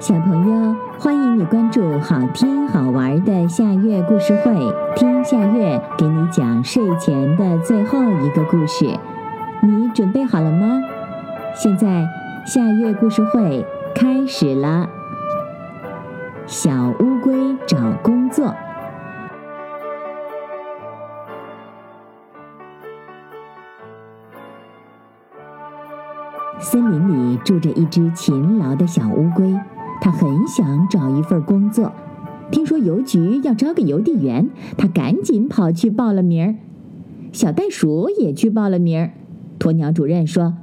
小朋友，欢迎你关注好听好玩的夏月故事会，听夏月给你讲睡前的最后一个故事。你准备好了吗？现在夏月故事会开始了。小乌龟找工作。森林里住着一只勤劳的小乌龟。他很想找一份工作，听说邮局要招个邮递员，他赶紧跑去报了名儿。小袋鼠也去报了名儿。鸵鸟主任说：“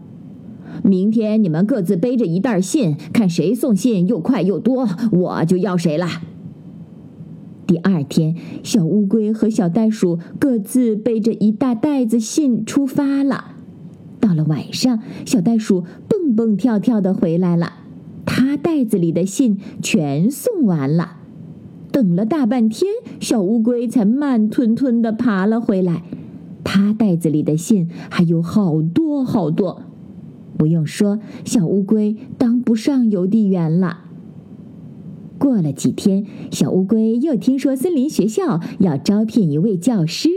明天你们各自背着一袋信，看谁送信又快又多，我就要谁了。”第二天，小乌龟和小袋鼠各自背着一大袋子信出发了。到了晚上，小袋鼠蹦蹦跳跳的回来了。他袋子里的信全送完了，等了大半天，小乌龟才慢吞吞地爬了回来。他袋子里的信还有好多好多，不用说，小乌龟当不上邮递员了。过了几天，小乌龟又听说森林学校要招聘一位教师，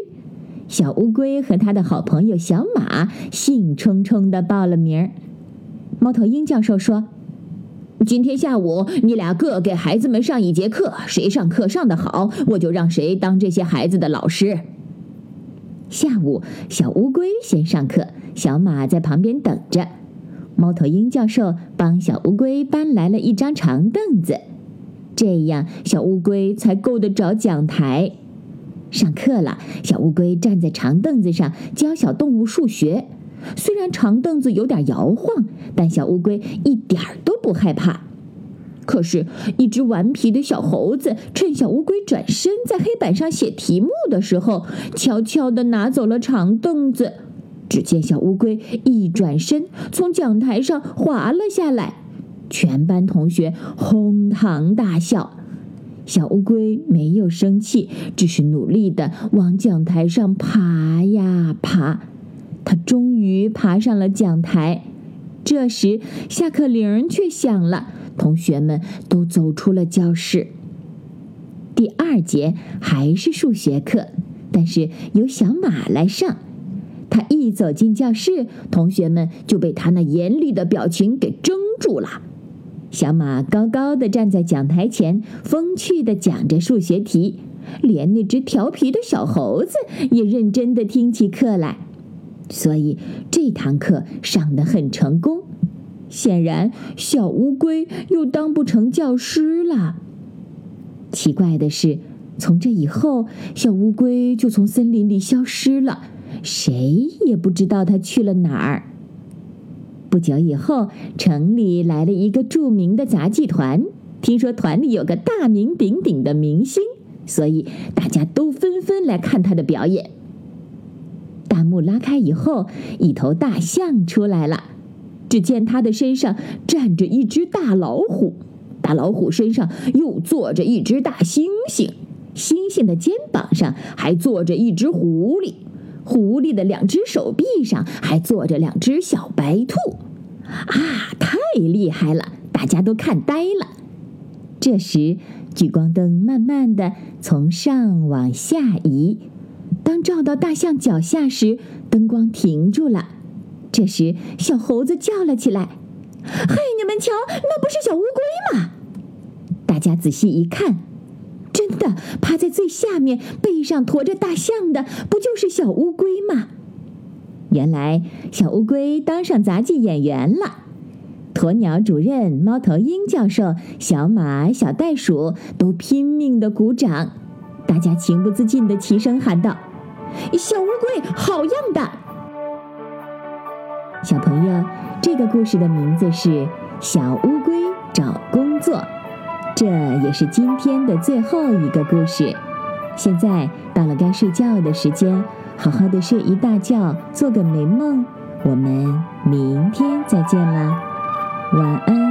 小乌龟和他的好朋友小马兴冲冲地报了名儿。猫头鹰教授说。今天下午，你俩各给孩子们上一节课，谁上课上的好，我就让谁当这些孩子的老师。下午，小乌龟先上课，小马在旁边等着。猫头鹰教授帮小乌龟搬来了一张长凳子，这样小乌龟才够得着讲台。上课了，小乌龟站在长凳子上教小动物数学。虽然长凳子有点摇晃，但小乌龟一点儿都不害怕。可是，一只顽皮的小猴子趁小乌龟转身在黑板上写题目的时候，悄悄地拿走了长凳子。只见小乌龟一转身，从讲台上滑了下来，全班同学哄堂大笑。小乌龟没有生气，只是努力地往讲台上爬呀爬。他终于爬上了讲台，这时下课铃却响了，同学们都走出了教室。第二节还是数学课，但是由小马来上。他一走进教室，同学们就被他那严厉的表情给怔住了。小马高高的站在讲台前，风趣的讲着数学题，连那只调皮的小猴子也认真的听起课来。所以这堂课上得很成功，显然小乌龟又当不成教师了。奇怪的是，从这以后，小乌龟就从森林里消失了，谁也不知道它去了哪儿。不久以后，城里来了一个著名的杂技团，听说团里有个大名鼎鼎的明星，所以大家都纷纷来看他的表演。大幕拉开以后，一头大象出来了。只见它的身上站着一只大老虎，大老虎身上又坐着一只大猩猩，猩猩的肩膀上还坐着一只狐狸，狐狸的两只手臂上还坐着两只小白兔。啊，太厉害了！大家都看呆了。这时，聚光灯慢慢的从上往下移。当照到大象脚下时，灯光停住了。这时，小猴子叫了起来：“嘿，你们瞧，那不是小乌龟吗？”大家仔细一看，真的趴在最下面，背上驮着大象的，不就是小乌龟吗？原来，小乌龟当上杂技演员了。鸵鸟主任、猫头鹰教授、小马、小袋鼠都拼命的鼓掌，大家情不自禁的齐声喊道。小乌龟，好样的！小朋友，这个故事的名字是《小乌龟找工作》，这也是今天的最后一个故事。现在到了该睡觉的时间，好好的睡一大觉，做个美梦。我们明天再见啦，晚安。